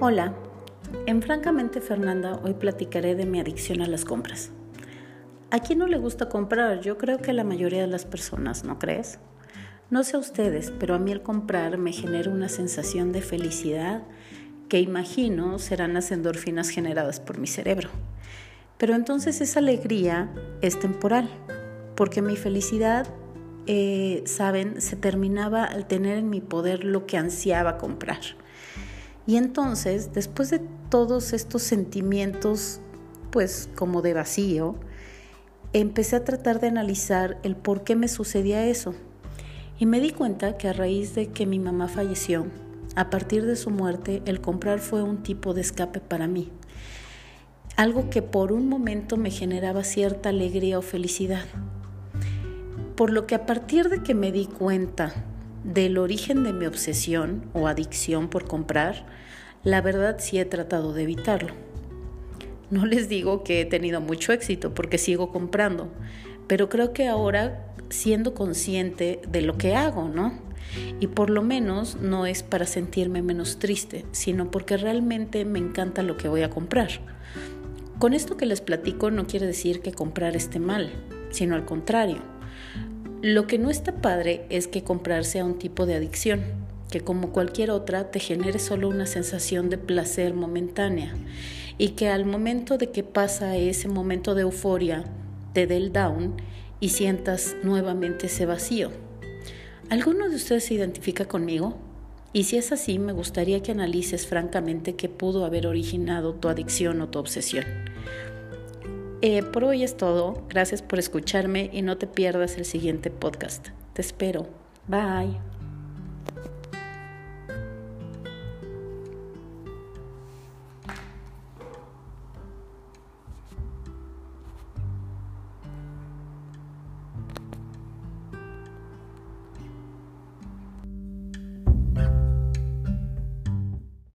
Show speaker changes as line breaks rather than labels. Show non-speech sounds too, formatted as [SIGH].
Hola, en Francamente Fernanda hoy platicaré de mi adicción a las compras. ¿A quién no le gusta comprar? Yo creo que la mayoría de las personas, ¿no crees? No sé a ustedes, pero a mí el comprar me genera una sensación de felicidad que imagino serán las endorfinas generadas por mi cerebro. Pero entonces esa alegría es temporal, porque mi felicidad, eh, saben, se terminaba al tener en mi poder lo que ansiaba comprar. Y entonces, después de todos estos sentimientos, pues como de vacío, empecé a tratar de analizar el por qué me sucedía eso. Y me di cuenta que a raíz de que mi mamá falleció, a partir de su muerte, el comprar fue un tipo de escape para mí. Algo que por un momento me generaba cierta alegría o felicidad. Por lo que a partir de que me di cuenta del origen de mi obsesión o adicción por comprar, la verdad sí he tratado de evitarlo. No [LAUGHS] les digo que he tenido mucho éxito porque sigo comprando, pero creo que ahora siendo consciente de lo que hago, ¿no? Y por lo menos no es para sentirme menos triste, sino porque realmente me encanta lo que voy a comprar. Con esto que les platico no quiere decir que comprar esté mal, sino al contrario lo que no está padre es que comprar sea un tipo de adicción, que como cualquier otra te genere solo una sensación de placer momentánea y que al momento de que pasa ese momento de euforia te dé el down y sientas nuevamente ese vacío. ¿Alguno de ustedes se identifica conmigo? Y si es así, me gustaría que analices francamente qué pudo haber originado tu adicción o tu obsesión. Eh, por hoy es todo. Gracias por escucharme y no te pierdas el siguiente podcast. Te espero. Bye.